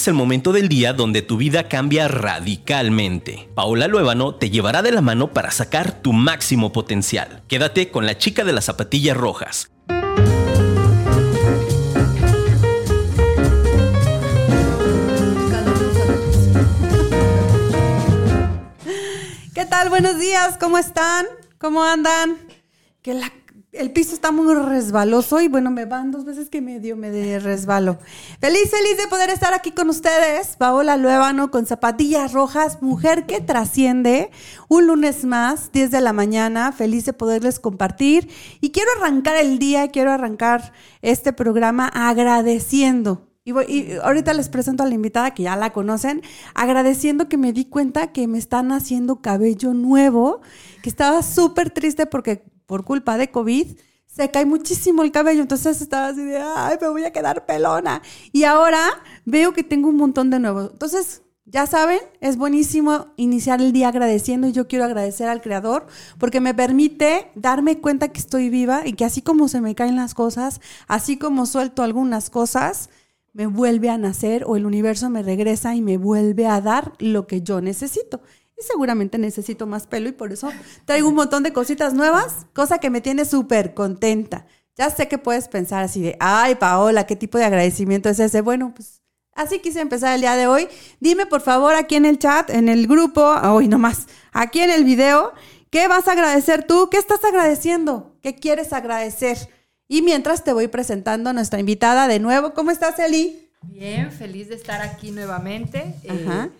es el momento del día donde tu vida cambia radicalmente. Paola Luébano te llevará de la mano para sacar tu máximo potencial. Quédate con la chica de las zapatillas rojas. ¿Qué tal? Buenos días, ¿cómo están? ¿Cómo andan? Que la el piso está muy resbaloso y bueno, me van dos veces que medio me de resbalo. Feliz, feliz de poder estar aquí con ustedes. Paola Luébano con zapatillas rojas, mujer que trasciende. Un lunes más, 10 de la mañana, feliz de poderles compartir. Y quiero arrancar el día, quiero arrancar este programa agradeciendo. Y, y ahorita les presento a la invitada que ya la conocen, agradeciendo que me di cuenta que me están haciendo cabello nuevo, que estaba súper triste porque por culpa de COVID, se cae muchísimo el cabello. Entonces estaba así de, ay, me voy a quedar pelona. Y ahora veo que tengo un montón de nuevos. Entonces, ya saben, es buenísimo iniciar el día agradeciendo y yo quiero agradecer al Creador porque me permite darme cuenta que estoy viva y que así como se me caen las cosas, así como suelto algunas cosas, me vuelve a nacer o el universo me regresa y me vuelve a dar lo que yo necesito seguramente necesito más pelo y por eso traigo un montón de cositas nuevas, cosa que me tiene súper contenta. Ya sé que puedes pensar así de, ay, Paola, ¿qué tipo de agradecimiento es ese? Bueno, pues así quise empezar el día de hoy. Dime por favor aquí en el chat, en el grupo, hoy nomás, aquí en el video, ¿qué vas a agradecer tú? ¿Qué estás agradeciendo? ¿Qué quieres agradecer? Y mientras te voy presentando a nuestra invitada de nuevo, ¿cómo estás, Eli? Bien, feliz de estar aquí nuevamente. Ajá. Eh,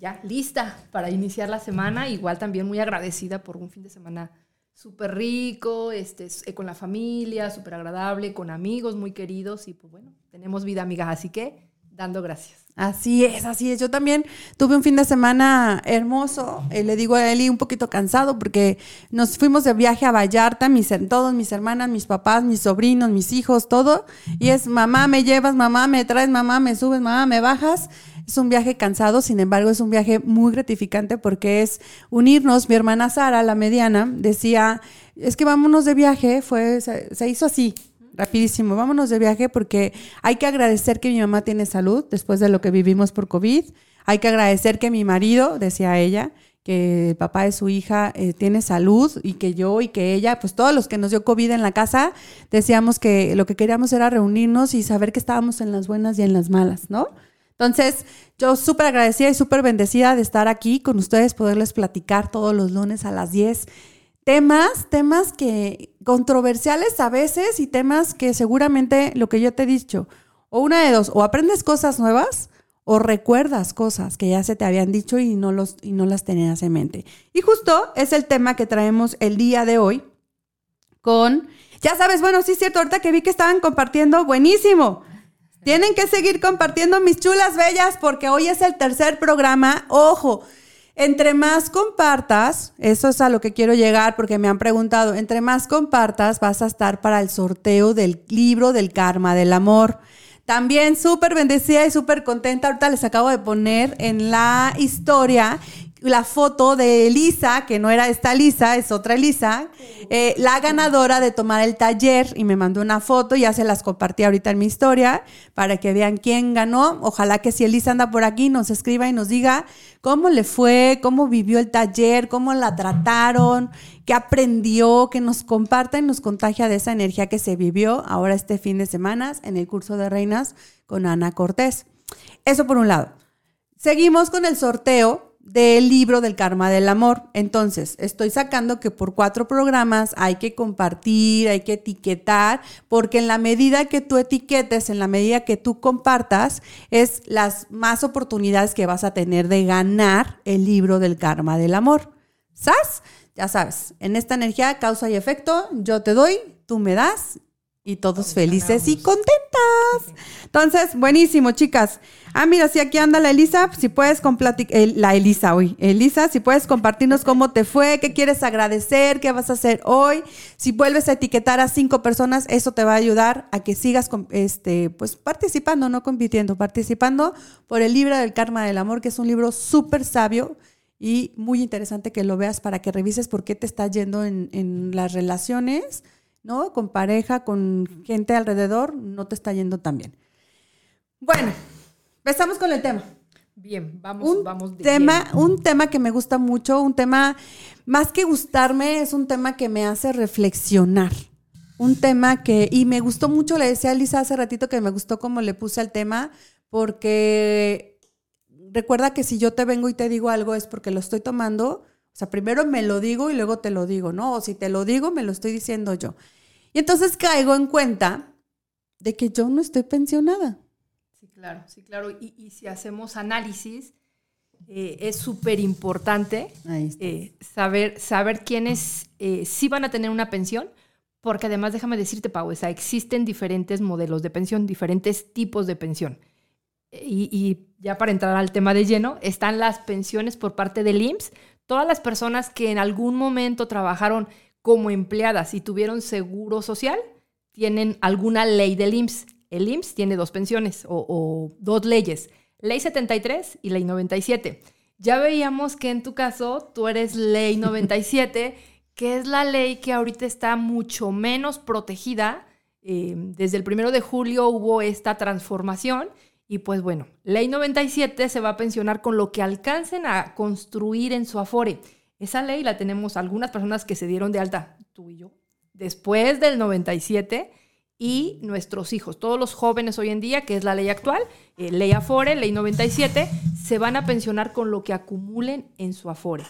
ya lista para iniciar la semana. Igual también muy agradecida por un fin de semana súper rico, este, eh, con la familia, súper agradable, con amigos muy queridos y pues bueno, tenemos vida amiga, así que dando gracias. Así es, así es. Yo también tuve un fin de semana hermoso. Eh, le digo a Eli un poquito cansado porque nos fuimos de viaje a Vallarta, mis, todos mis hermanas, mis papás, mis sobrinos, mis hijos, todo. Y es mamá me llevas, mamá me traes, mamá me subes, mamá me bajas. Es un viaje cansado, sin embargo, es un viaje muy gratificante porque es unirnos. Mi hermana Sara, la mediana, decía, es que vámonos de viaje, fue, se, hizo así, rapidísimo, vámonos de viaje porque hay que agradecer que mi mamá tiene salud después de lo que vivimos por COVID. Hay que agradecer que mi marido, decía ella, que el papá de su hija eh, tiene salud y que yo y que ella, pues todos los que nos dio COVID en la casa, decíamos que lo que queríamos era reunirnos y saber que estábamos en las buenas y en las malas, ¿no? Entonces, yo súper agradecida y súper bendecida de estar aquí con ustedes, poderles platicar todos los lunes a las 10. Temas, temas que controversiales a veces y temas que seguramente lo que yo te he dicho, o una de dos, o aprendes cosas nuevas o recuerdas cosas que ya se te habían dicho y no, los, y no las tenías en mente. Y justo es el tema que traemos el día de hoy con, ya sabes, bueno, sí es cierto, ahorita que vi que estaban compartiendo, buenísimo. Tienen que seguir compartiendo mis chulas bellas porque hoy es el tercer programa. Ojo, entre más compartas, eso es a lo que quiero llegar porque me han preguntado, entre más compartas vas a estar para el sorteo del libro del karma del amor. También súper bendecida y súper contenta. Ahorita les acabo de poner en la historia la foto de Elisa, que no era esta Elisa, es otra Elisa, eh, la ganadora de tomar el taller y me mandó una foto, ya se las compartí ahorita en mi historia para que vean quién ganó. Ojalá que si Elisa anda por aquí nos escriba y nos diga cómo le fue, cómo vivió el taller, cómo la trataron, qué aprendió, que nos comparta y nos contagia de esa energía que se vivió ahora este fin de semana en el curso de reinas con Ana Cortés. Eso por un lado. Seguimos con el sorteo del libro del karma del amor. Entonces, estoy sacando que por cuatro programas hay que compartir, hay que etiquetar, porque en la medida que tú etiquetes, en la medida que tú compartas, es las más oportunidades que vas a tener de ganar el libro del karma del amor. ¿Sabes? Ya sabes, en esta energía causa y efecto, yo te doy, tú me das y todos felices y contentas. Entonces, buenísimo, chicas. Ah, mira, si aquí anda la Elisa, si puedes compartir, la Elisa hoy, Elisa, si puedes compartirnos cómo te fue, qué quieres agradecer, qué vas a hacer hoy. Si vuelves a etiquetar a cinco personas, eso te va a ayudar a que sigas este, pues, participando, no compitiendo, participando por el libro del karma del amor, que es un libro súper sabio y muy interesante que lo veas para que revises por qué te está yendo en, en las relaciones ¿no? Con pareja, con gente alrededor, no te está yendo tan bien. Bueno, empezamos con el tema. Bien, vamos, un vamos. De tema, un tema que me gusta mucho, un tema, más que gustarme, es un tema que me hace reflexionar. Un tema que, y me gustó mucho, le decía a Lisa hace ratito que me gustó como le puse al tema, porque recuerda que si yo te vengo y te digo algo es porque lo estoy tomando, o sea, primero me lo digo y luego te lo digo, ¿no? O si te lo digo, me lo estoy diciendo yo. Y entonces caigo en cuenta de que yo no estoy pensionada. Sí, claro, sí, claro. Y, si hacemos análisis, eh, es súper importante eh, saber, saber quiénes eh, sí van a tener una pensión, porque además déjame decirte, Pau, o existen diferentes modelos de pensión, diferentes tipos de pensión. Y, y, ya para entrar al tema de lleno, están las pensiones por parte del IMSS. Todas las personas que en algún momento trabajaron como empleadas y tuvieron seguro social, tienen alguna ley del IMSS. El IMSS tiene dos pensiones o, dos leyes, ley 73 y ley 97. Ya veíamos que en tu caso tú eres ley 97, que es la ley que ahorita está mucho menos protegida. Eh, desde el primero de julio hubo esta transformación y pues bueno, ley 97 se va a pensionar con lo que alcancen a construir en su afore. Esa ley la tenemos algunas personas que se dieron de alta, tú y yo, después del 97 y nuestros hijos, todos los jóvenes hoy en día, que es la ley actual, eh, ley Afore, ley 97, se van a pensionar con lo que acumulen en su Afore.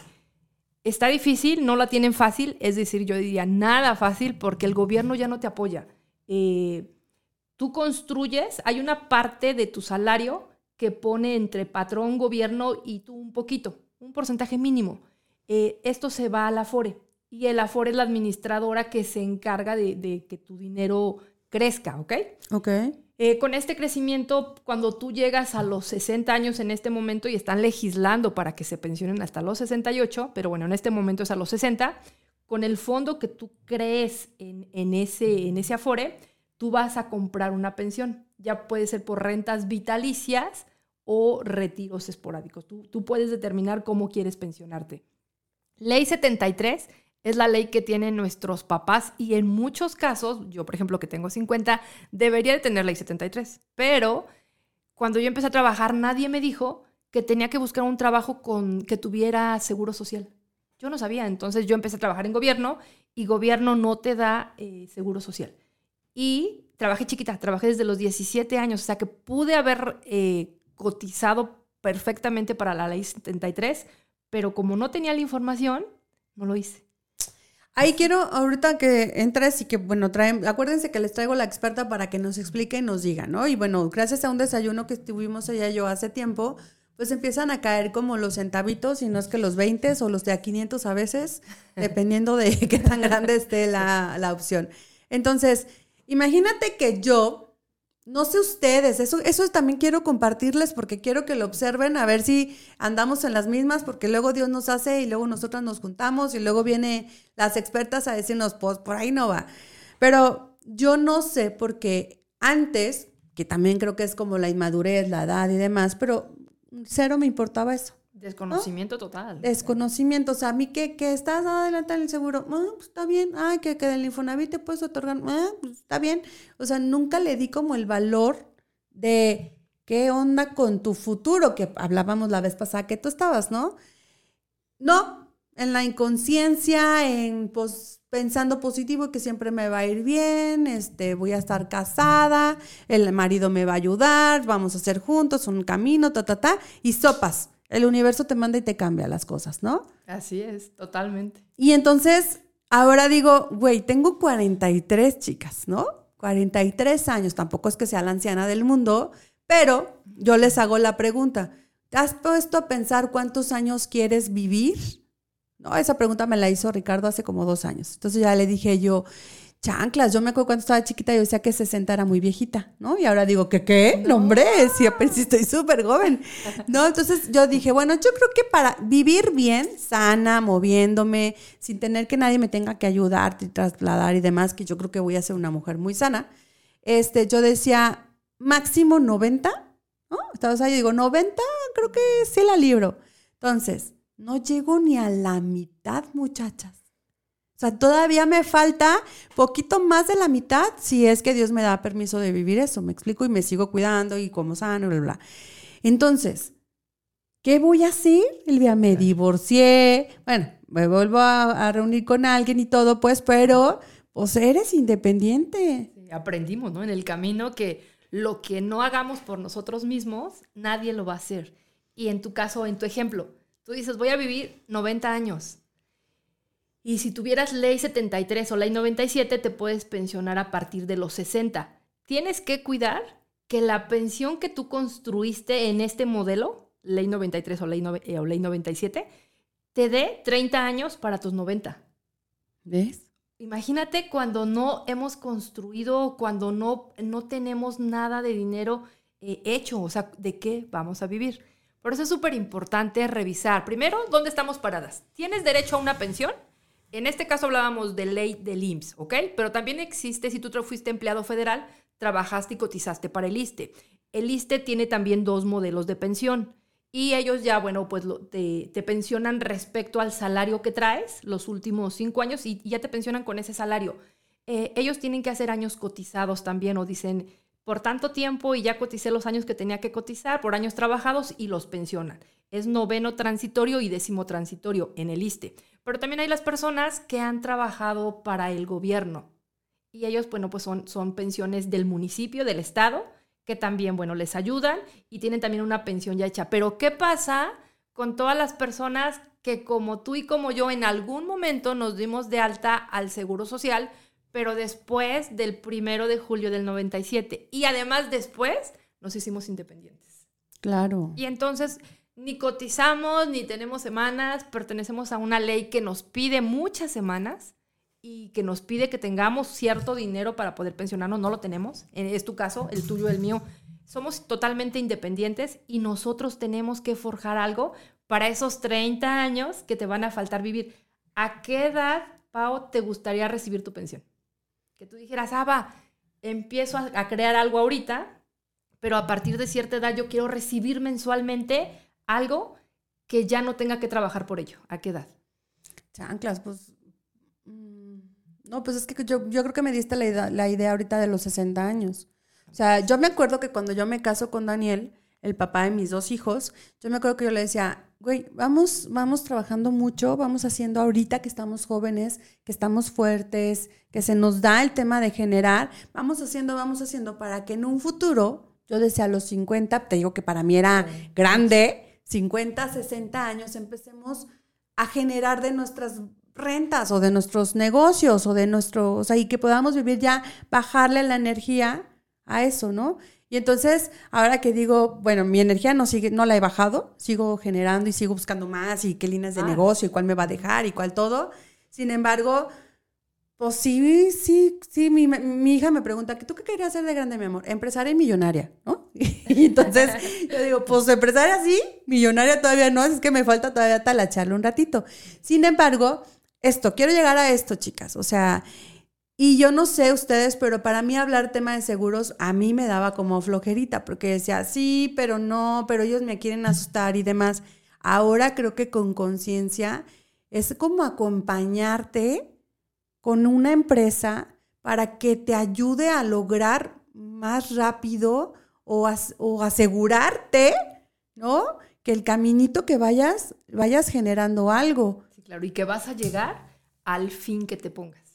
Está difícil, no la tienen fácil, es decir, yo diría nada fácil porque el gobierno ya no te apoya. Eh, tú construyes, hay una parte de tu salario que pone entre patrón, gobierno y tú un poquito, un porcentaje mínimo. Eh, esto se va al Afore y el Afore es la administradora que se encarga de, que tu dinero crezca, ¿ok? Ok. Eh, con este crecimiento, cuando tú llegas a los 60 años en este momento y están legislando para que se pensionen hasta los 68, pero bueno, en este momento es a los 60, con el fondo que tú crees en, ese, en ese Afore, tú vas a comprar una pensión. Ya puede ser por rentas vitalicias o retiros esporádicos. Tú, tú puedes determinar cómo quieres pensionarte. Ley 73 es la ley que tienen nuestros papás y en muchos casos, yo por ejemplo que tengo 50, debería de tener ley 73, pero cuando yo empecé a trabajar nadie me dijo que tenía que buscar un trabajo con que tuviera seguro social. Yo no sabía, entonces yo empecé a trabajar en gobierno y gobierno no te da eh, seguro social. Y trabajé chiquita, trabajé desde los 17 años, o sea que pude haber eh, cotizado perfectamente para la ley 73, pero como no tenía la información, no lo hice. Ahí quiero ahorita que entres y que, bueno, traen, acuérdense que les traigo la experta para que nos explique y nos diga, ¿no? Y bueno, gracias a un desayuno que estuvimos allá yo hace tiempo, pues empiezan a caer como los centavitos, y no es que los 20 o los de a 500 a veces, dependiendo de qué tan grande esté la, la opción. Entonces, imagínate que yo no sé ustedes, eso, eso también quiero compartirles porque quiero que lo observen, a ver si andamos en las mismas, porque luego Dios nos hace y luego nosotras nos juntamos y luego viene las expertas a decirnos, pues por ahí no va. Pero yo no sé porque antes, que también creo que es como la inmadurez, la edad y demás, pero cero me importaba eso. Desconocimiento total. Desconocimiento. O sea, a mí que, que estás adelante en el seguro, ah, pues está bien. Ah, que, que del Infonavit te puedes otorgar, ah, pues está bien. O sea, nunca le di como el valor de qué onda con tu futuro, que hablábamos la vez pasada que tú estabas, ¿no? No, en la inconsciencia, en pues pensando positivo que siempre me va a ir bien, este, voy a estar casada, el marido me va a ayudar, vamos a hacer juntos un camino, ta, ta, ta, y sopas el universo te manda y te cambia las cosas, ¿no? Así es, totalmente. Y entonces, ahora digo, güey, tengo 43 chicas, ¿no? 43 años, tampoco es que sea la anciana del mundo, pero yo les hago la pregunta, ¿te has puesto a pensar cuántos años quieres vivir? No, esa pregunta me la hizo Ricardo hace como dos años. Entonces ya le dije yo, chanclas. Yo me acuerdo cuando estaba chiquita, yo decía que 60 era muy viejita, ¿no? Y ahora digo, ¿qué qué? No, hombre, sí, estoy súper joven, ¿no? Entonces yo dije, bueno, yo creo que para vivir bien, sana, moviéndome, sin tener que nadie me tenga que ayudar, trasladar y demás, que yo creo que voy a ser una mujer muy sana, este, yo decía, máximo 90, ¿no? Estaba ahí, digo, 90, creo que sí la libro. Entonces, no llego ni a la mitad, muchachas. O sea, todavía me falta poquito más de la mitad si es que Dios me da permiso de vivir eso. Me explico y me sigo cuidando y como sano, bla, bla. Entonces, ¿qué voy a hacer? El día me divorcié, bueno, me vuelvo a, reunir con alguien y todo, pues, pero, pues eres independiente. aprendimos, ¿no? En el camino que lo que no hagamos por nosotros mismos, nadie lo va a hacer. Y en tu caso, en tu ejemplo, tú dices, voy a vivir 90 años. Y si tuvieras ley 73 o ley 97, te puedes pensionar a partir de los 60. Tienes que cuidar que la pensión que tú construiste en este modelo, ley 93 o ley, eh, o ley 97, te dé 30 años para tus 90. ¿Ves? Imagínate cuando no hemos construido, cuando no, no tenemos nada de dinero eh, hecho, o sea, ¿de qué vamos a vivir? Por eso es súper importante revisar, primero, dónde estamos paradas. ¿Tienes derecho a una pensión? En este caso hablábamos de ley del IMSS, ¿ok? Pero también existe, si tú fuiste empleado federal, trabajaste y cotizaste para el ISTE. El ISTE tiene también dos modelos de pensión. Y ellos ya, bueno, pues te, pensionan respecto al salario que traes los últimos cinco años y, ya te pensionan con ese salario. Eh, ellos tienen que hacer años cotizados también o dicen, por tanto tiempo y ya coticé los años que tenía que cotizar por años trabajados y los pensionan. Es noveno transitorio y décimo transitorio en el ISTE. Pero también hay las personas que han trabajado para el gobierno y ellos, bueno, pues son, son pensiones del municipio, del estado que también, bueno, les ayudan y tienen también una pensión ya hecha. Pero ¿qué pasa con todas las personas que como tú y como yo en algún momento nos dimos de alta al Seguro Social, pero después del primero de julio del 97? Y además después nos hicimos independientes. Claro. Y entonces ni cotizamos, ni tenemos semanas, pertenecemos a una ley que nos pide muchas semanas y que nos pide que tengamos cierto dinero para poder pensionarnos, no lo tenemos. Es tu caso, el tuyo, el mío. Somos totalmente independientes y nosotros tenemos que forjar algo para esos 30 años que te van a faltar vivir. ¿A qué edad, Pau, te gustaría recibir tu pensión? Que tú dijeras, ah, va, empiezo a, crear algo ahorita, pero a partir de cierta edad yo quiero recibir mensualmente algo que ya no tenga que trabajar por ello. ¿A qué edad? Chanclas, pues no, pues es que yo, yo creo que me diste la idea, la idea ahorita de los 60 años. O sea, yo me acuerdo que cuando yo me caso con Daniel, el papá de mis dos hijos, yo me acuerdo que yo le decía, güey, vamos, vamos trabajando mucho, vamos haciendo ahorita que estamos jóvenes, que estamos fuertes, que se nos da el tema de generar, vamos haciendo, vamos haciendo para que en un futuro, yo decía a los 50, te digo que para mí era grande, 50, 60 años, empecemos a generar de nuestras rentas o de nuestros negocios o de nuestro, o sea, y que podamos vivir ya, bajarle la energía a eso, ¿no? Y entonces, ahora que digo, bueno, mi energía no sigue, no la he bajado, sigo generando y sigo buscando más y qué líneas de ah. negocio y cuál me va a dejar y cuál todo. Sin embargo, pues sí, sí, sí, mi, mi hija me pregunta, ¿tú qué querías hacer de grande, mi amor? Empresaria y millonaria, ¿no? Y entonces yo digo, pues empresaria sí, millonaria todavía no, es que me falta todavía talacharle un ratito. Sin embargo, esto, quiero llegar a esto, chicas. O sea, y yo no sé ustedes, pero para mí hablar tema de seguros a mí me daba como flojerita, porque decía, sí, pero no, pero ellos me quieren asustar y demás. Ahora creo que con conciencia es como acompañarte con una empresa para que te ayude a lograr más rápido o, o asegurarte, ¿no? Que el caminito que vayas, vayas generando algo. Claro, y que vas a llegar al fin que te pongas.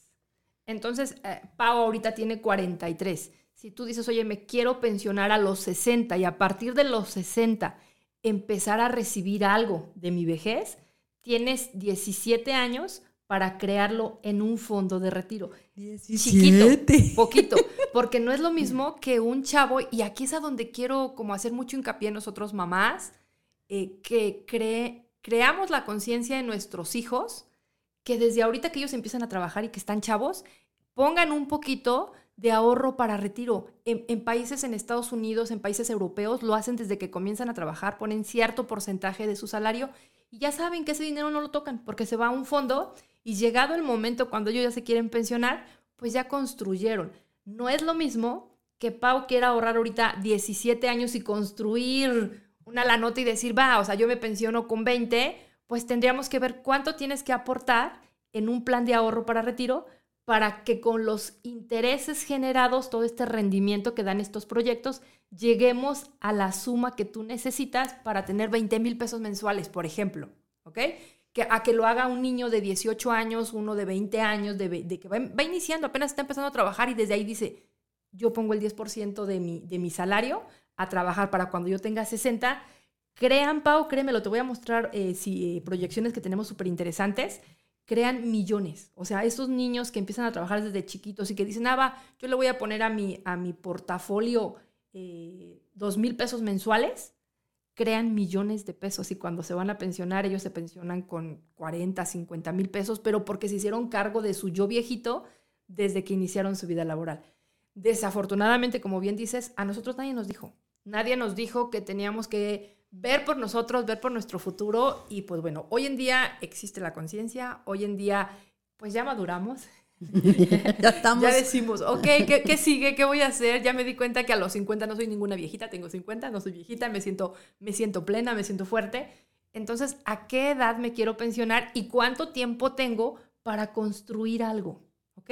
Entonces, eh, Pau ahorita tiene 43. Si tú dices, oye, me quiero pensionar a los 60 y a partir de los 60 empezar a recibir algo de mi vejez, tienes 17 años para crearlo en un fondo de retiro. 17. Chiquito, poquito, porque no es lo mismo que un chavo, y aquí es a donde quiero como hacer mucho hincapié en nosotros mamás, eh, que cree, creamos la conciencia en nuestros hijos que desde ahorita que ellos empiezan a trabajar y que están chavos, pongan un poquito de ahorro para retiro. En, países en Estados Unidos, en países europeos, lo hacen desde que comienzan a trabajar, ponen cierto porcentaje de su salario y ya saben que ese dinero no lo tocan porque se va a un fondo y llegado el momento cuando ellos ya se quieren pensionar, pues ya construyeron. No es lo mismo que Pau quiera ahorrar ahorita 17 años y construir una la nota y decir, va, o sea, yo me pensiono con 20, pues tendríamos que ver cuánto tienes que aportar en un plan de ahorro para retiro para que con los intereses generados, todo este rendimiento que dan estos proyectos, lleguemos a la suma que tú necesitas para tener 20 mil pesos mensuales, por ejemplo. ¿Ok? Que, a que lo haga un niño de 18 años, uno de 20 años, de, que va, iniciando, apenas está empezando a trabajar y desde ahí dice, yo pongo el 10% de mi, de mi salario a trabajar para cuando yo tenga 60. Crean, Pau, créemelo, te voy a mostrar eh, eh, proyecciones que tenemos súper interesantes crean millones. O sea, esos niños que empiezan a trabajar desde chiquitos y que dicen, ah, va, yo le voy a poner a mi, a mi portafolio eh, dos mil pesos mensuales, crean millones de pesos y cuando se van a pensionar, ellos se pensionan con 40, 50 mil pesos, pero porque se hicieron cargo de su yo viejito desde que iniciaron su vida laboral. Desafortunadamente, como bien dices, a nosotros nadie nos dijo. Nadie nos dijo que teníamos que ver por nosotros, ver por nuestro futuro y pues bueno, hoy en día existe la conciencia, hoy en día pues ya maduramos. ya estamos. Ya decimos, ok, ¿qué, sigue? ¿Qué voy a hacer? Ya me di cuenta que a los 50 no soy ninguna viejita, tengo 50, no soy viejita, me siento, me siento plena, me siento fuerte. Entonces, ¿a qué edad me quiero pensionar y cuánto tiempo tengo para construir algo? ¿Ok?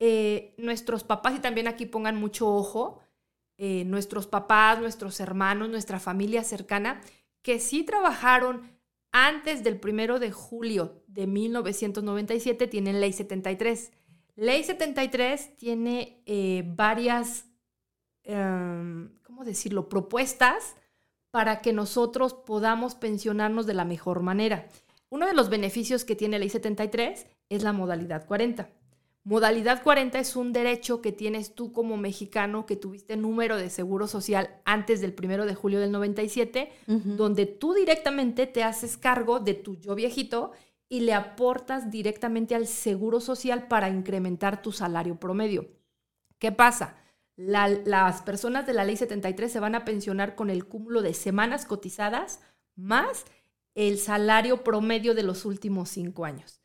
Eh, nuestros papás, y también aquí pongan mucho ojo, eh, nuestros papás, nuestros hermanos, nuestra familia cercana, que sí trabajaron antes del primero de julio de 1997, tienen ley 73. Ley 73 tiene eh, varias, em, ¿cómo decirlo?, propuestas para que nosotros podamos pensionarnos de la mejor manera. Uno de los beneficios que tiene Ley 73 es la modalidad 40. Modalidad 40 es un derecho que tienes tú como mexicano que tuviste número de seguro social antes del primero de julio del 97, donde tú directamente te haces cargo de tu yo viejito y le aportas directamente al seguro social para incrementar tu salario promedio. ¿Qué pasa? las personas de la ley 73 se van a pensionar con el cúmulo de semanas cotizadas más el salario promedio de los últimos cinco años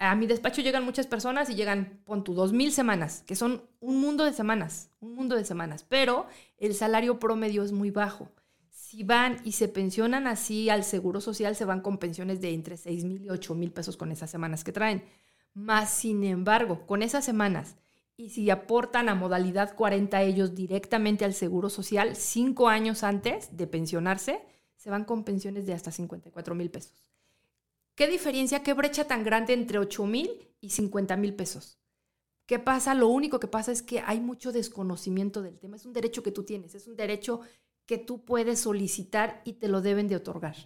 a mi despacho llegan muchas personas y llegan, pon tu, dos mil semanas, que son un mundo de semanas, un mundo de semanas, pero el salario promedio es muy bajo. Si van y se pensionan así al seguro social, se van con pensiones de entre seis mil y ocho mil pesos con esas semanas que traen. Más, sin embargo, con esas semanas, y si aportan a modalidad 40 ellos directamente al seguro social cinco años antes de pensionarse, se van con pensiones de hasta 54 mil pesos. ¿Qué diferencia, qué brecha tan grande entre 8 mil y 50 mil pesos? ¿Qué pasa? Lo único que pasa es que hay mucho desconocimiento del tema. Es un derecho que tú tienes, es un derecho que tú puedes solicitar y te lo deben de otorgar.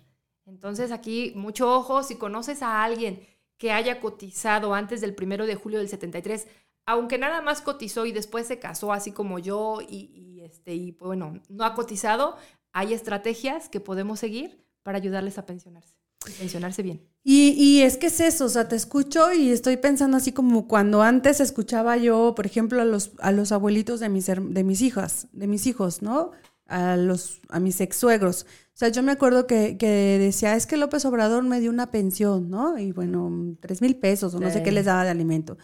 Entonces aquí, mucho ojo, si conoces a alguien que haya cotizado antes del primero de julio del 73, aunque nada más cotizó y después se casó así como yo y, este, y pues, bueno, no ha cotizado, hay estrategias que podemos seguir para ayudarles a pensionarse y pensionarse bien. Y, es que es eso, o sea, te escucho y estoy pensando así como cuando antes escuchaba yo, por ejemplo, a los, a los abuelitos de mis, de mis hijas, de mis hijos, ¿no? A, los, a mis ex suegros. O sea, yo me acuerdo que, decía, es que López Obrador me dio una pensión, ¿no? Y bueno, tres mil pesos o no sé qué les daba de alimento.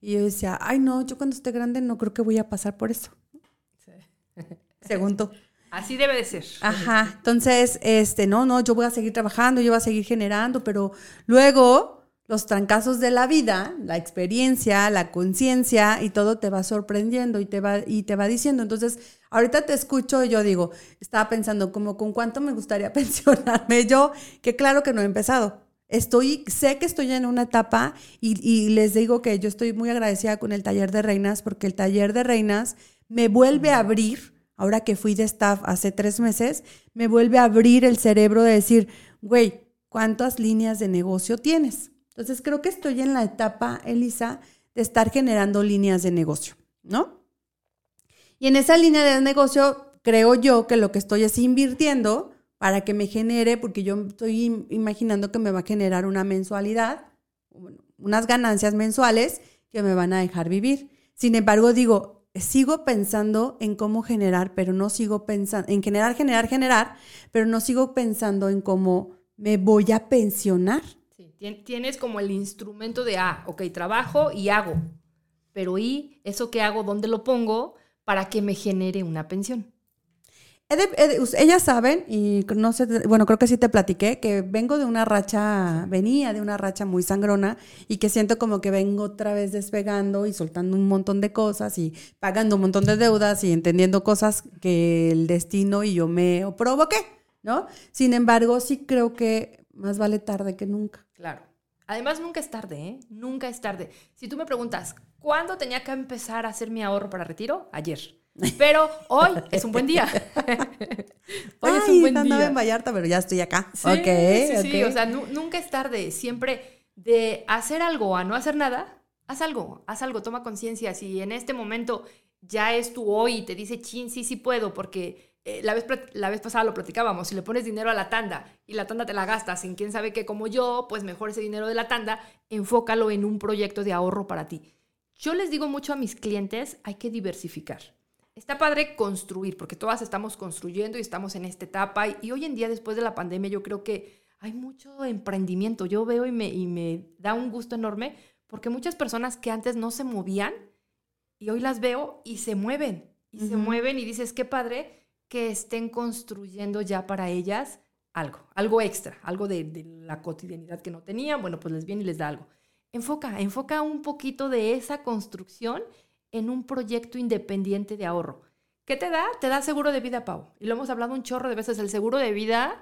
Y yo decía, ay, no, yo cuando esté grande no creo que voy a pasar por eso. Sí. Según tú. Así debe de ser. Ajá. Entonces, este, no, no, yo voy a seguir trabajando, yo voy a seguir generando, pero luego los trancazos de la vida, la experiencia, la conciencia y todo te va sorprendiendo y te va, y te va diciendo. Entonces, ahorita te escucho y yo digo, estaba pensando como con cuánto me gustaría pensionarme yo, que claro que no he empezado. Estoy, sé que estoy en una etapa y, y les digo que yo estoy muy agradecida con el taller de reinas porque el taller de reinas me vuelve a abrir ahora que fui de staff hace tres meses, me vuelve a abrir el cerebro de decir, güey, ¿cuántas líneas de negocio tienes? Entonces creo que estoy en la etapa, Elisa, de estar generando líneas de negocio, ¿no? Y en esa línea de negocio, creo yo que lo que estoy es invirtiendo para que me genere, porque yo estoy imaginando que me va a generar una mensualidad, unas ganancias mensuales que me van a dejar vivir. Sin embargo, digo, sigo pensando en cómo generar, pero no sigo pensando en generar, generar, generar, pero no sigo pensando en cómo me voy a pensionar. Tienes como el instrumento de, ah, ok, trabajo y hago, pero ¿y eso que hago, dónde lo pongo para que me genere una pensión? Ellas saben, y no sé, bueno, creo que sí te platiqué, que vengo de una racha, venía de una racha muy sangrona y que siento como que vengo otra vez despegando y soltando un montón de cosas y pagando un montón de deudas y entendiendo cosas que el destino y yo me provoqué, ¿no? Sin embargo, sí creo que más vale tarde que nunca. Claro. Además, nunca es tarde, ¿eh? Nunca es tarde. Si tú me preguntas, ¿cuándo tenía que empezar a hacer mi ahorro para retiro? Ayer. Pero hoy es un buen día. hoy es un buen día. en Vallarta, pero ya estoy acá. Sí, sí, sí. O sea, nunca es tarde. Siempre de hacer algo a no hacer nada, haz algo, haz algo, toma conciencia. Si en este momento ya es tu hoy y te dice, chin, sí, sí puedo, porque eh, la, vez, la vez pasada lo platicábamos, si le pones dinero a la tanda y la tanda te la gastas en quién sabe qué como yo, pues mejor ese dinero de la tanda, enfócalo en un proyecto de ahorro para ti. Yo les digo mucho a mis clientes, hay que diversificar está padre construir, porque todas estamos construyendo y estamos en esta etapa. Y, hoy en día, después de la pandemia, yo creo que hay mucho emprendimiento. Yo veo y me, y me da un gusto enorme, porque muchas personas que antes no se movían, y hoy las veo y se mueven, y se mueven y dices, qué padre que estén construyendo ya para ellas algo, algo extra, algo de, de la cotidianidad que no tenían. Bueno, pues les viene y les da algo. Enfoca, enfoca un poquito de esa construcción en un proyecto independiente de ahorro. ¿Qué te da? Te da seguro de vida, Pau. Y lo hemos hablado un chorro de veces. El seguro de vida,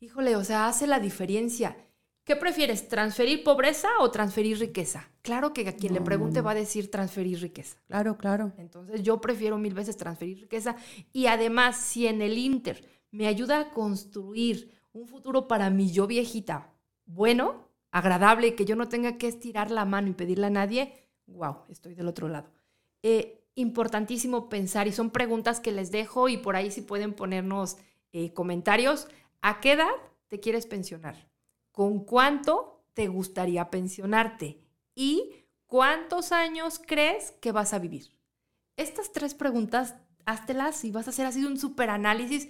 híjole, o sea, hace la diferencia. ¿Qué prefieres, transferir pobreza o transferir riqueza? Claro que a quien le pregunte va a decir transferir riqueza. Claro, claro. Entonces yo prefiero mil veces transferir riqueza. Y además, si en el Inter me ayuda a construir un futuro para mi yo viejita bueno, agradable, que yo no tenga que estirar la mano y pedirle a nadie, wow, estoy del otro lado. Eh, importantísimo pensar y son preguntas que les dejo y por ahí si pueden ponernos eh, comentarios. ¿A qué edad te quieres pensionar? ¿Con cuánto te gustaría pensionarte? ¿Y cuántos años crees que vas a vivir? Estas tres preguntas, háztelas y vas a hacer así un super análisis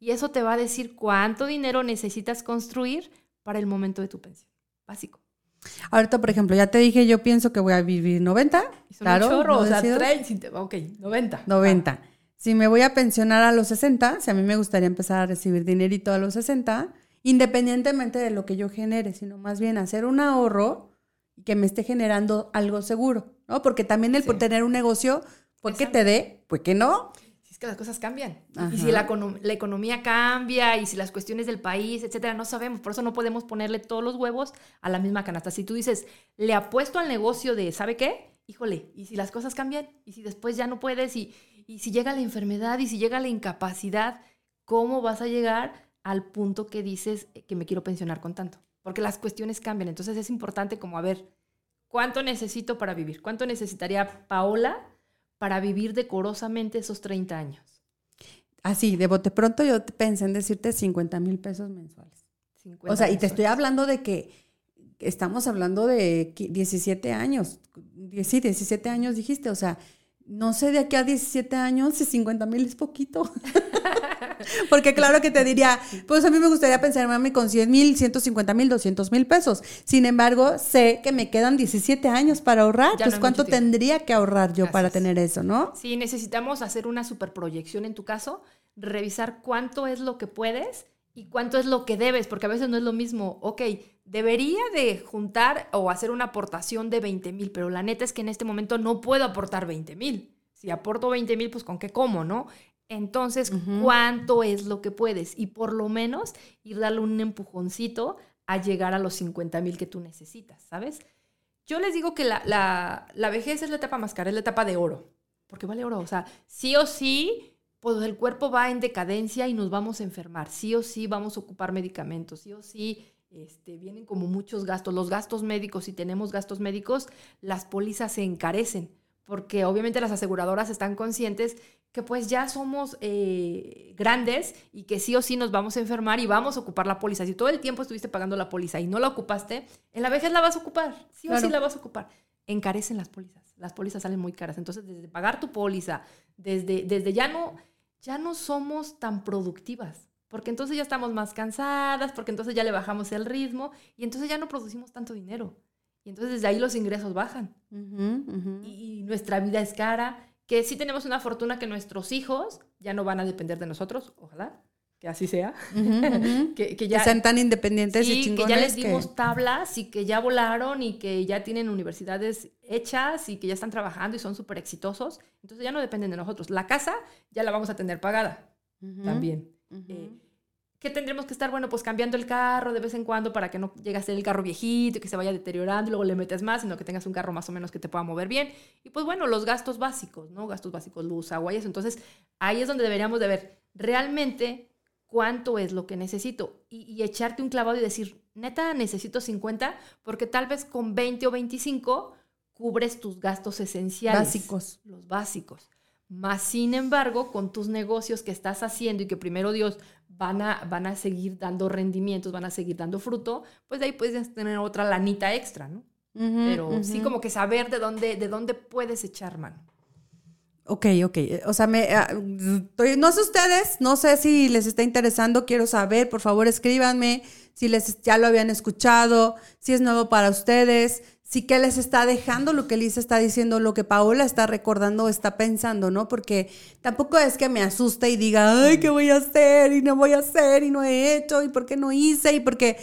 y eso te va a decir cuánto dinero necesitas construir para el momento de tu pensión. Básico. Ahorita, por ejemplo, ya te dije, yo pienso que voy a vivir 90. claro, chorro, o sea, 30, ok, 90. 90. Si me voy a pensionar a los 60, si a mí me gustaría empezar a recibir dinerito a los 60, independientemente de lo que yo genere, sino más bien hacer un ahorro que me esté generando algo seguro, ¿no? Porque también el por tener un negocio, pues que te dé, pues que no que las cosas cambian. Y si la, economía cambia y si las cuestiones del país, etcétera, no sabemos. Por eso no podemos ponerle todos los huevos a la misma canasta. Si tú dices, le apuesto al negocio de, ¿sabe qué? Híjole, ¿y si las cosas cambian? ¿Y si después ya no puedes? ¿Y, y si llega la enfermedad? ¿Y si llega la incapacidad? ¿Cómo vas a llegar al punto que dices que me quiero pensionar con tanto? Porque las cuestiones cambian. Entonces es importante como, a ver, ¿cuánto necesito para vivir? ¿Cuánto necesitaría Paola? Para vivir decorosamente esos 30 años? Así, de bote pronto yo pensé en decirte 50 mil pesos mensuales. o sea, y te estoy hablando de que estamos hablando de 17 años. Sí, 17 años dijiste, o sea, no sé de aquí a 17 años si 50 mil es poquito. Porque claro que te diría, pues a mí me gustaría pensar, mami, con 100 mil, 150 mil, 200 mil pesos. Sin embargo, sé que me quedan 17 años para ahorrar. pues ¿cuánto tendría que ahorrar yo para tener eso, no? Sí, necesitamos hacer una superproyección en tu caso, revisar cuánto es lo que puedes y cuánto es lo que debes, porque a veces no es lo mismo, ok, debería de juntar o hacer una aportación de 20 mil, pero la neta es que en este momento no puedo aportar 20 mil. Si aporto 20 mil, pues con qué como, ¿no? Entonces, ¿cuánto es lo que puedes? Y por lo menos ir darle un empujoncito a llegar a los 50 mil que tú necesitas, ¿sabes? Yo les digo que la, la, vejez es la etapa más cara, es la etapa de oro, porque vale oro. O sea, sí o sí, pues el cuerpo va en decadencia y nos vamos a enfermar. Sí o sí vamos a ocupar medicamentos, sí o sí este, vienen como muchos gastos. Los gastos médicos, si tenemos gastos médicos, las pólizas se encarecen, porque obviamente las aseguradoras están conscientes que pues ya somos eh, grandes y que sí o sí nos vamos a enfermar y vamos a ocupar la póliza. Si todo el tiempo estuviste pagando la póliza y no la ocupaste, en la vejez la vas a ocupar, sí o sí la vas a ocupar. Encarecen las pólizas, las pólizas salen muy caras. Entonces, desde pagar tu póliza, desde, desde ya, no, ya no somos tan productivas, porque entonces ya estamos más cansadas, porque entonces ya le bajamos el ritmo y entonces ya no producimos tanto dinero. Y entonces desde ahí los ingresos bajan. y nuestra vida es cara que sí tenemos una fortuna que nuestros hijos ya no van a depender de nosotros, ojalá que así sea, que, ya sean tan independientes y chingones que ya les dimos tablas y que ya volaron y que ya tienen universidades hechas y que ya están trabajando y son súper exitosos, entonces ya no dependen de nosotros. La casa ya la vamos a tener pagada también. Eh, ¿Qué tendremos que estar? Bueno, pues cambiando el carro de vez en cuando para que no llegue a ser el carro viejito y que se vaya deteriorando y luego le metes más, sino que tengas un carro más o menos que te pueda mover bien. Y pues bueno, los gastos básicos, ¿no? Gastos básicos, luz, agua y eso. Entonces, ahí es donde deberíamos de ver realmente cuánto es lo que necesito y, echarte un clavado y decir, neta, necesito 50 porque tal vez con 20 o 25 cubres tus gastos esenciales. Básicos. Los básicos. Más sin embargo, con tus negocios que estás haciendo y que primero Dios van a, van a seguir dando rendimientos, van a seguir dando fruto, pues de ahí puedes tener otra lanita extra, ¿no? Pero sí como que saber de dónde, de dónde puedes echar mano. Ok, ok. O sea, me, ah, no sé ustedes, no sé si les está interesando, quiero saber, por favor escríbanme si les ya lo habían escuchado, si es nuevo para ustedes, sí que les está dejando lo que Lisa está diciendo, lo que Paola está recordando, está pensando, ¿no? Porque tampoco es que me asuste y diga, ay, ¿qué voy a hacer? Y no voy a hacer, y no he hecho, y por qué no hice, y por qué...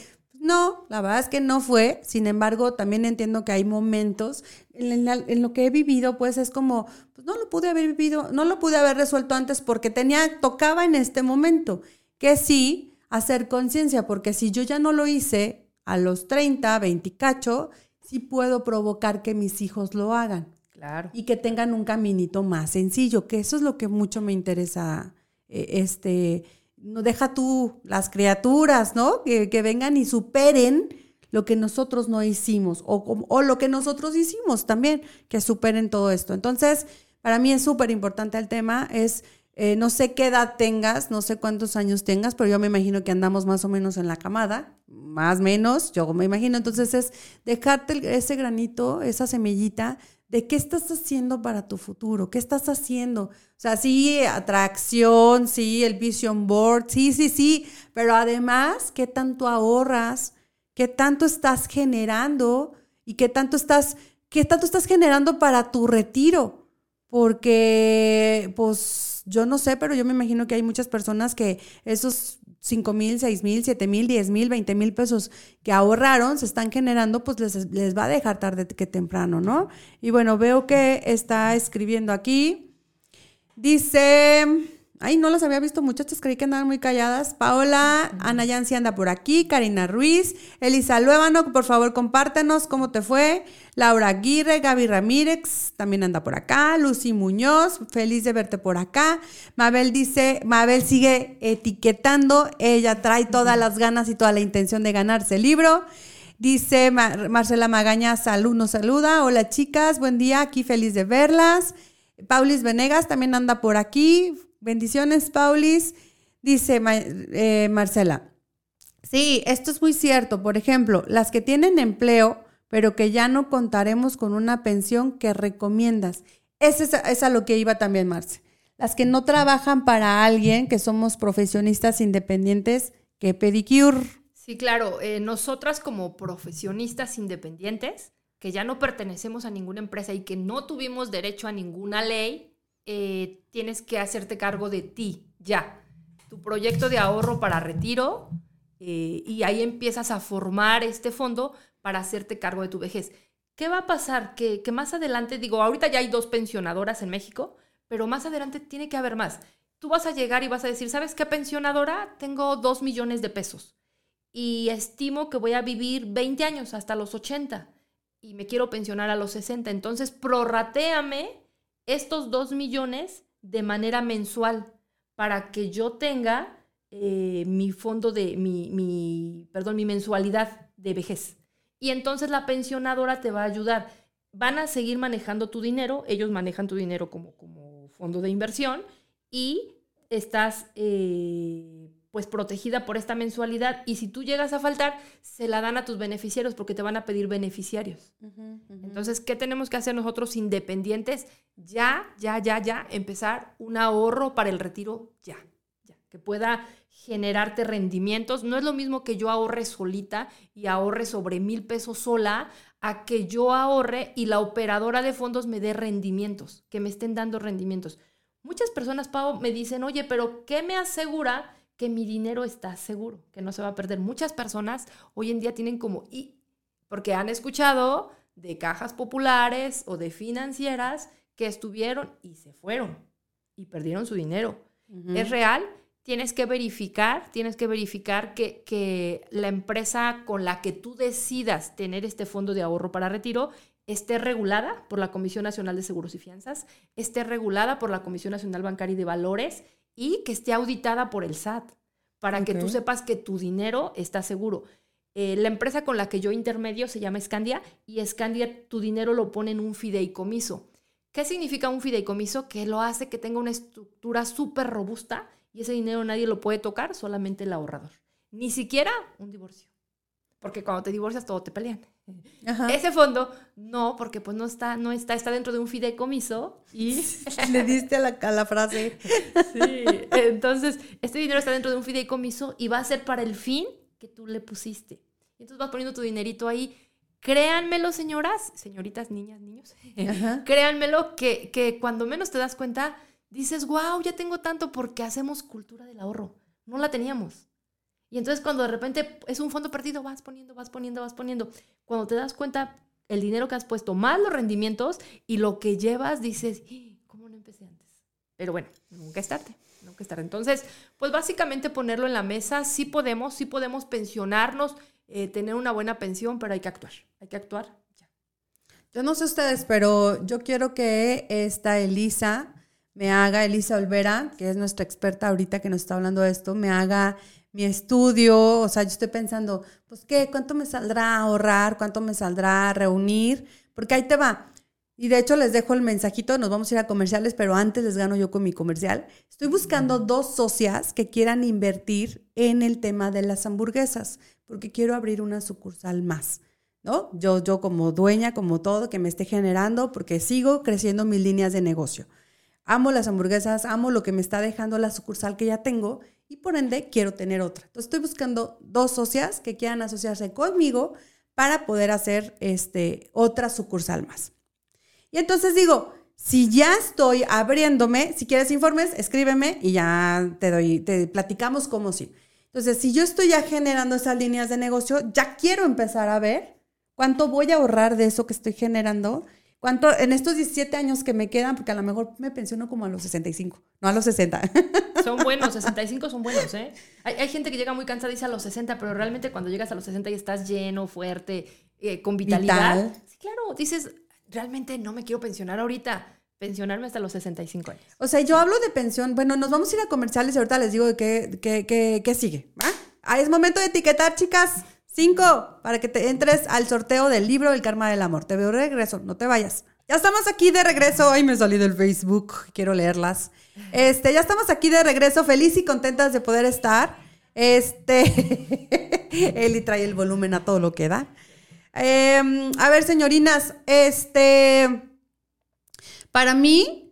No, la verdad es que no fue. Sin embargo, también entiendo que hay momentos en, lo que he vivido, pues es como, pues no lo pude haber vivido, no lo pude haber resuelto antes porque tenía, tocaba en este momento. Que sí, hacer conciencia, porque si yo ya no lo hice a los 30, 20 cacho, sí puedo provocar que mis hijos lo hagan. Claro. Y que tengan un caminito más sencillo, que eso es lo que mucho me interesa, eh, este, no deja tú las criaturas, ¿no? Que, vengan y superen lo que nosotros no hicimos o, o lo que nosotros hicimos también, que superen todo esto. Entonces, para mí es súper importante el tema, es eh, no sé qué edad tengas, no sé cuántos años tengas, pero yo me imagino que andamos más o menos en la camada, más o menos, yo me imagino. Entonces es dejarte ese granito, esa semillita de qué estás haciendo para tu futuro, qué estás haciendo. O sea, sí, atracción, sí, el vision board, sí, sí, sí, pero además, qué tanto ahorras, qué tanto estás generando y qué tanto estás, qué tanto estás generando para tu retiro. Porque, pues, yo no sé, pero yo me imagino que hay muchas personas que esos 5 mil, 6 mil, 7 mil, 10 mil, 20 mil pesos que ahorraron, se están generando, pues les, va a dejar tarde que temprano, ¿no? Y bueno, veo que está escribiendo aquí. Dice, Ay, no las había visto muchachas, creí que andaban muy calladas. Paola, Ana Yancy anda por aquí, Karina Ruiz, Elisa Luébano, por favor compártenos cómo te fue. Laura Aguirre, Gaby Ramírez, también anda por acá. Lucy Muñoz, feliz de verte por acá. Mabel dice, Mabel sigue etiquetando, ella trae todas las ganas y toda la intención de ganarse el libro. Dice Marcela Magaña, salud, nos saluda. Hola chicas, buen día, aquí feliz de verlas. Paulis Venegas también anda por aquí. Bendiciones, Paulis. Dice eh, Marcela. Sí, esto es muy cierto. Por ejemplo, las que tienen empleo, pero que ya no contaremos con una pensión que recomiendas. Esa es, a lo que iba también, Marce. Las que no trabajan para alguien, que somos profesionistas independientes, que pedicure. Sí, claro. Eh, nosotras como profesionistas independientes, que ya no pertenecemos a ninguna empresa y que no tuvimos derecho a ninguna ley, eh, tienes que hacerte cargo de ti, ya. Tu proyecto de ahorro para retiro eh, y ahí empiezas a formar este fondo para hacerte cargo de tu vejez. ¿Qué va a pasar? Que, que más adelante, digo, ahorita ya hay dos pensionadoras en México, pero más adelante tiene que haber más. Tú vas a llegar y vas a decir, ¿sabes qué pensionadora? Tengo dos millones de pesos y estimo que voy a vivir 20 años hasta los 80 y me quiero pensionar a los 60. Entonces, prorratéame estos dos millones de manera mensual para que yo tenga eh, mi fondo de, mi, mi, perdón, mi mensualidad de vejez. Y entonces la pensionadora te va a ayudar. Van a seguir manejando tu dinero, ellos manejan tu dinero como, como fondo de inversión y estás eh, pues protegida por esta mensualidad y si tú llegas a faltar, se la dan a tus beneficiarios porque te van a pedir beneficiarios. Entonces, ¿qué tenemos que hacer nosotros independientes? Ya, ya, ya, ya, empezar un ahorro para el retiro ya, ya, que pueda generarte rendimientos. No es lo mismo que yo ahorre solita y ahorre sobre mil pesos sola a que yo ahorre y la operadora de fondos me dé rendimientos, que me estén dando rendimientos. Muchas personas, Pau, me dicen, oye, pero ¿qué me asegura que mi dinero está seguro, que no se va a perder? Muchas personas hoy en día tienen como, y porque han escuchado de cajas populares o de financieras que estuvieron y se fueron y perdieron su dinero. ¿Es real? Tienes que verificar, tienes que verificar que, que la empresa con la que tú decidas tener este fondo de ahorro para retiro esté regulada por la Comisión Nacional de Seguros y Fianzas, esté regulada por la Comisión Nacional Bancaria y de Valores y que esté auditada por el SAT, para que tú sepas que tu dinero está seguro. Eh, la empresa con la que yo intermedio se llama Scandia y Scandia tu dinero lo pone en un fideicomiso. ¿Qué significa un fideicomiso? Que lo hace que tenga una estructura súper robusta y ese dinero nadie lo puede tocar, solamente el ahorrador. Ni siquiera un divorcio. Porque cuando te divorcias todo te pelean. Ese fondo, no, porque pues no está, no está, está dentro de un fideicomiso y... Le diste a la, frase. sí, entonces este dinero está dentro de un fideicomiso y va a ser para el fin que tú le pusiste. Entonces vas poniendo tu dinerito ahí. Créanmelo, señoras, señoritas, niñas, niños. Créanmelo que, que cuando menos te das cuenta, dices, wow, ya tengo tanto porque hacemos cultura del ahorro. No la teníamos. Y entonces cuando de repente es un fondo perdido, vas poniendo, vas poniendo, vas poniendo. Cuando te das cuenta el dinero que has puesto, más los rendimientos y lo que llevas, dices, ¡Ah! ¿cómo no empecé antes? Pero bueno, nunca es tarde, nunca es tarde. Entonces, pues básicamente ponerlo en la mesa, sí podemos, sí podemos pensionarnos, eh, tener una buena pensión, pero hay que actuar, hay que actuar ya. Yo no sé ustedes, pero yo quiero que esta Elisa me haga, Elisa Olvera, que es nuestra experta ahorita que nos está hablando de esto, me haga mi estudio, o sea, yo estoy pensando, pues qué, cuánto me saldrá ahorrar, cuánto me saldrá reunir, porque ahí te va. Y de hecho les dejo el mensajito, nos vamos a ir a comerciales, pero antes les gano yo con mi comercial. Estoy buscando dos socias que quieran invertir en el tema de las hamburguesas, porque quiero abrir una sucursal más. ¿No? Yo, yo como dueña, como todo, que me esté generando, porque sigo creciendo mis líneas de negocio. Amo las hamburguesas, amo lo que me está dejando la sucursal que ya tengo y por ende quiero tener otra. Entonces estoy buscando dos socias que quieran asociarse conmigo para poder hacer este, otra sucursal más. Y entonces digo, si ya estoy abriéndome, si quieres informes, escríbeme y ya te doy, te platicamos cómo sí. Entonces, si yo estoy ya generando esas líneas de negocio, ya quiero empezar a ver cuánto voy a ahorrar de eso que estoy generando ¿Cuánto, en estos 17 años que me quedan, porque a lo mejor me pensiono como a los 65, no a los 60. Son buenos, 65 son buenos, ¿eh? Hay, gente que llega muy cansada y dice a los 60, pero realmente cuando llegas a los 60 y estás lleno, fuerte, eh, con vitalidad. Sí, claro, dices, realmente no me quiero pensionar ahorita. Pensionarme hasta los 65 años. O sea, yo hablo de pensión. Bueno, nos vamos a ir a comerciales y ahorita les digo qué, qué, sigue. Ah, es momento de etiquetar, chicas. Cinco, para que te entres al sorteo del libro El Karma del Amor. Te veo de regreso, no te vayas. Ya estamos aquí de regreso. Ay, me salí del Facebook. Quiero leerlas. Este, ya estamos aquí de regreso, feliz y contentas de poder estar. Este, Eli trae el volumen a todo lo que da. Em, a ver, señorinas, este, para mí,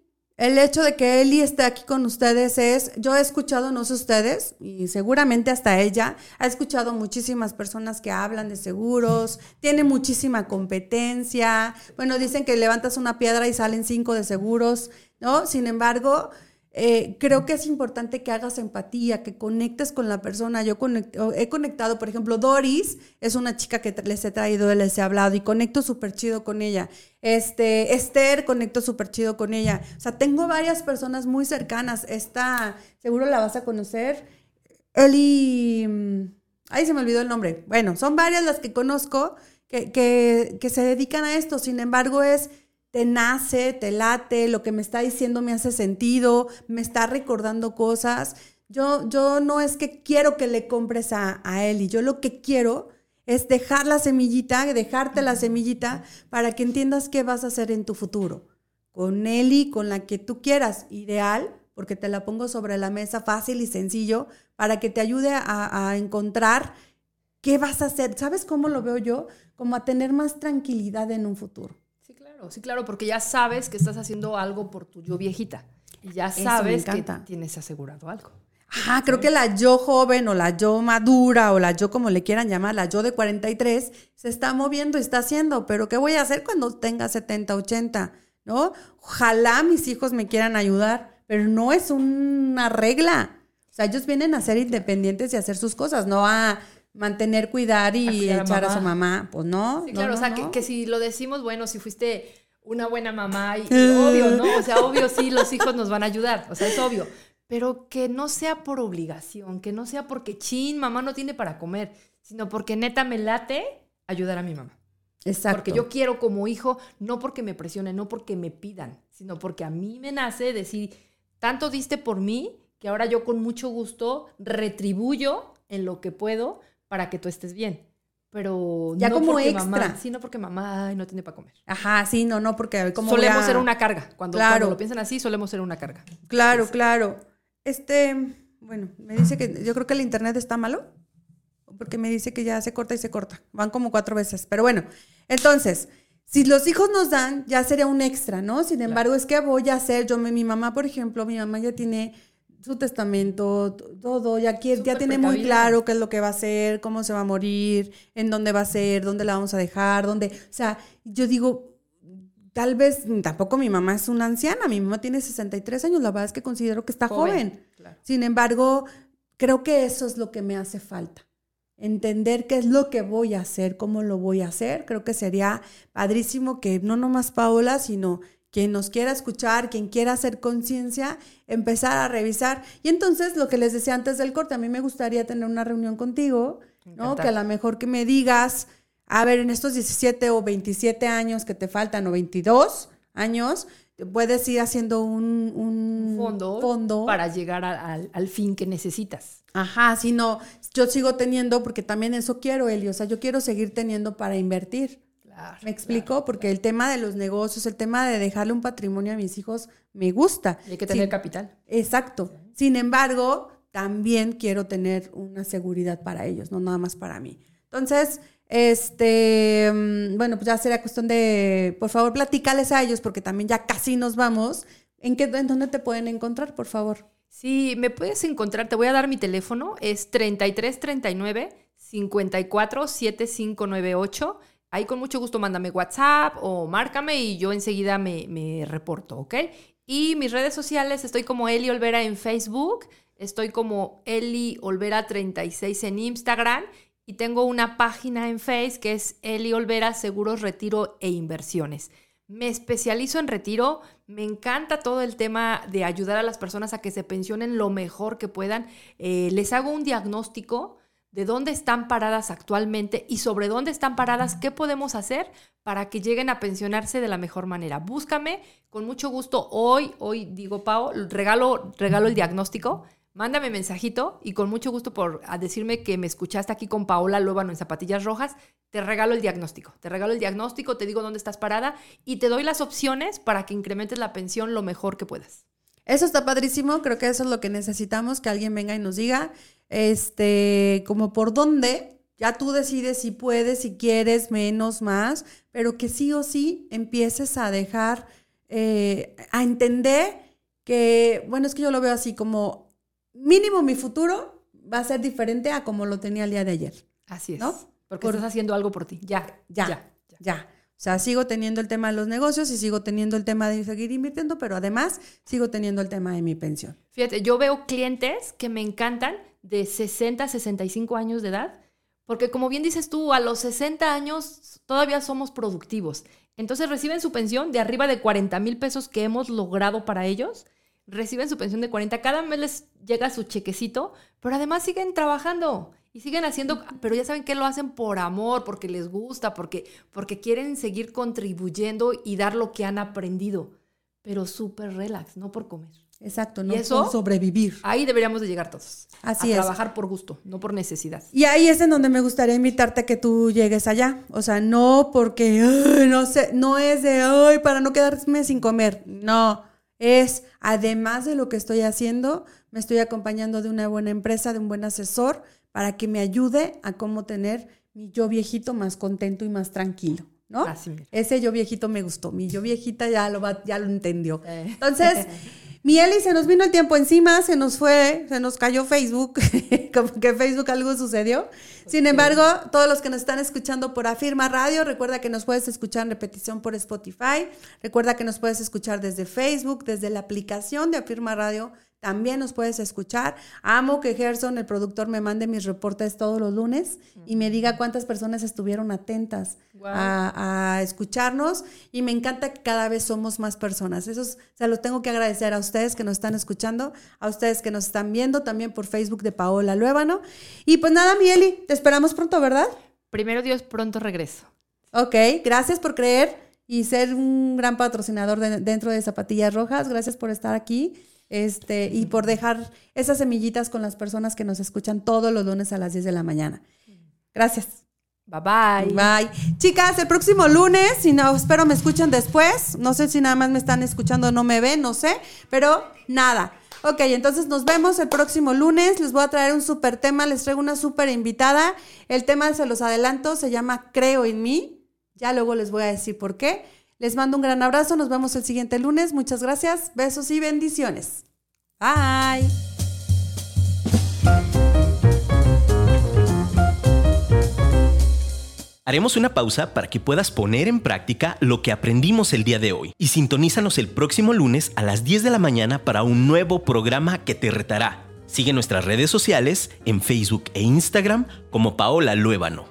el hecho de que Eli esté aquí con ustedes es, yo he escuchado, no sé ustedes, y seguramente hasta ella, ha escuchado muchísimas personas que hablan de seguros, tiene muchísima competencia, bueno, dicen que levantas una piedra y salen cinco de seguros, ¿no? Sin embargo, eh, creo que es importante que hagas empatía, que conectes con la persona. Yo he conectado, por ejemplo, Doris es una chica que les he traído, les he hablado y conecto súper chido con ella. Este, Esther, conecto súper chido con ella. O sea, tengo varias personas muy cercanas. Esta, seguro la vas a conocer. Eli, mm, ahí se me olvidó el nombre. Bueno, son varias las que conozco que, que, que se dedican a esto. Sin embargo, es te nace, te late, lo que me está diciendo me hace sentido, me está recordando cosas. Yo, yo no es que quiero que le compres a, a y yo lo que quiero es dejar la semillita, dejarte la semillita para que entiendas qué vas a hacer en tu futuro. Con Eli, con la que tú quieras, ideal, porque te la pongo sobre la mesa fácil y sencillo, para que te ayude a, a encontrar qué vas a hacer. ¿Sabes cómo lo veo yo? Como a tener más tranquilidad en un futuro. Sí, claro, porque ya sabes que estás haciendo algo por tu yo viejita. Y ya sabes que tienes asegurado algo. Ah, creo que la yo joven o la yo madura o la yo como le quieran llamar, la yo de 43, se está moviendo, está haciendo, pero ¿qué voy a hacer cuando tenga 70, 80? ¿No? Ojalá mis hijos me quieran ayudar, pero no es una regla. O sea, ellos vienen a ser independientes y a hacer sus cosas, no a mantener, cuidar y echar a, su mamá. Pues no. Sí, claro, o sea, Que, si lo decimos, bueno, si fuiste una buena mamá y obvio, ¿no? O sea, obvio sí, los hijos nos van a ayudar, o sea, es obvio pero que no sea por obligación, que no sea porque chin, mamá no tiene para comer, sino porque neta me late ayudar a mi mamá. Exacto. Porque yo quiero como hijo, no porque me presionen, no porque me pidan, sino porque a mí me nace decir, tanto diste por mí que ahora yo con mucho gusto retribuyo en lo que puedo para que tú estés bien. Pero ya como extra. Mamá, sí, no porque mamá no tiene para comer. Ajá, sí, no, no, porque como solemos ser una carga. Cuando, claro. cuando lo piensan así, solemos ser una carga. Claro, claro. Este, bueno, me dice que yo creo que el internet está malo, porque me dice que ya se corta y se corta. Van como cuatro veces. Pero bueno, entonces, si los hijos nos dan, ya sería un extra, ¿no? Sin embargo, es que voy a hacer, yo, mi mamá, por ejemplo, mi mamá ya tiene su testamento, todo, ya, ya tiene muy claro qué es lo que va a hacer, cómo se va a morir, en dónde va a ser, dónde la vamos a dejar, dónde, o sea, yo digo, tal vez tampoco mi mamá es una anciana, mi mamá tiene 63 años, la verdad es que considero que está joven. Sin embargo, creo que eso es lo que me hace falta. Entender qué es lo que voy a hacer, cómo lo voy a hacer. Creo que sería padrísimo que no nomás Paola, sino quien nos quiera escuchar, quien quiera hacer conciencia, empezar a revisar. Y entonces, lo que les decía antes del corte, a mí me gustaría tener una reunión contigo, ¿no? Que a lo mejor que me digas, a ver, en estos 17 o 27 años que te faltan, o 22 años, puedes ir haciendo un, fondo, para llegar al fin que necesitas. Ajá, si no, yo sigo teniendo, porque también eso quiero, Eli, o sea, yo quiero seguir teniendo para invertir. Claro, ¿Me explico? porque el tema de los negocios, el tema de dejarle un patrimonio a mis hijos, me gusta. hay que tener capital. Exacto. Sin embargo, también quiero tener una seguridad para ellos, no nada más para mí. Entonces, este, mm, bueno, pues ya sería cuestión de, por favor, platícales a ellos, porque también ya casi nos vamos. ¿En, qué, en dónde te pueden encontrar, por favor? Sí, me puedes encontrar, te voy a dar mi teléfono, es 3339 54 7598. Ahí con mucho gusto mándame WhatsApp o márcame y yo enseguida me, reporto, ¿ok? Y mis redes sociales, estoy como Eli Olvera en Facebook, estoy como Eli Olvera 36 en Instagram y tengo una página en Face que es Eli Olvera Seguros, Retiro e Inversiones. Me especializo en retiro, me encanta todo el tema de ayudar a las personas a que se pensionen lo mejor que puedan. Eh, les hago un diagnóstico de dónde están paradas actualmente y sobre dónde están paradas, qué podemos hacer para que lleguen a pensionarse de la mejor manera. Búscame, con mucho gusto. Hoy, hoy digo, Pau, regalo, regalo el diagnóstico mándame mensajito y con mucho gusto por decirme que me escuchaste aquí con Paola Luébano en Zapatillas Rojas, te regalo el diagnóstico. Te regalo el diagnóstico, te digo dónde estás parada y te doy las opciones para que incrementes la pensión lo mejor que puedas. Eso está padrísimo, creo que eso es lo que necesitamos, que alguien venga y nos diga, este, como por dónde, ya tú decides si puedes, si quieres, menos, más, pero que sí o sí empieces a dejar, eh, a entender que, bueno, es que yo lo veo así como mínimo mi futuro va a ser diferente a como lo tenía el día de ayer. Así es. ¿no? Porque estás haciendo algo por ti. Ya, ya, ya, ya. O sea, sigo teniendo el tema de los negocios y sigo teniendo el tema de seguir invirtiendo, pero además sigo teniendo el tema de mi pensión. Fíjate, yo veo clientes que me encantan de 60, 65 años de edad, porque como bien dices tú, a los 60 años todavía somos productivos. Entonces reciben su pensión de arriba de 40 mil pesos que hemos logrado para ellos reciben su pensión de 40, cada mes les llega su chequecito, pero además siguen trabajando y siguen haciendo, pero ya saben que lo hacen por amor, porque les gusta, porque, porque quieren seguir contribuyendo y dar lo que han aprendido, pero súper relax, no por comer. Exacto, no por sobrevivir. Ahí deberíamos de llegar todos. Así a trabajar por gusto, no por necesidad. Y ahí es en donde me gustaría invitarte a que tú llegues allá. O sea, no porque, no sé, no es de, ay, para no quedarme sin comer. No es, además de lo que estoy haciendo, me estoy acompañando de una buena empresa, de un buen asesor, para que me ayude a cómo tener mi yo viejito más contento y más tranquilo. ¿No? Ese yo viejito me gustó, mi yo viejita ya lo, va, ya lo entendió. Eh. Entonces, Mieli, se nos vino el tiempo encima, se nos fue, se nos cayó Facebook, como que Facebook algo sucedió. Sin embargo, todos los que nos están escuchando por Afirma Radio, recuerda que nos puedes escuchar en repetición por Spotify, recuerda que nos puedes escuchar desde Facebook, desde la aplicación de Afirma Radio también nos puedes escuchar. Amo que Gerson, el productor, me mande mis reportes todos los lunes y me diga cuántas personas estuvieron atentas a, escucharnos. Y me encanta que cada vez somos más personas. Eso se lo tengo que agradecer a ustedes que nos están escuchando, a ustedes que nos están viendo también por Facebook de Paola Luébano. Y pues nada, Mieli, te esperamos pronto, ¿verdad? Primero Dios, pronto regreso. Ok, gracias por creer y ser un gran patrocinador dentro de Zapatillas Rojas. Gracias por estar aquí este, y por dejar esas semillitas con las personas que nos escuchan todos los lunes a las 10 de la mañana. Gracias. Bye bye. Bye. Chicas, el próximo lunes, si no, espero me escuchen después. No sé si nada más me están escuchando o no me ven, no sé, pero nada. Ok, entonces nos vemos el próximo lunes. Les voy a traer un súper tema, les traigo una súper invitada. El tema, se los adelanto, se llama Creo en mí. Ya luego les voy a decir por qué. Les mando un gran abrazo, nos vemos el siguiente lunes. Muchas gracias, besos y bendiciones. Bye. Haremos una pausa para que puedas poner en práctica lo que aprendimos el día de hoy y sintonízanos el próximo lunes a las 10 de la mañana para un nuevo programa que te retará. Sigue nuestras redes sociales en Facebook e Instagram como Paola Luébano.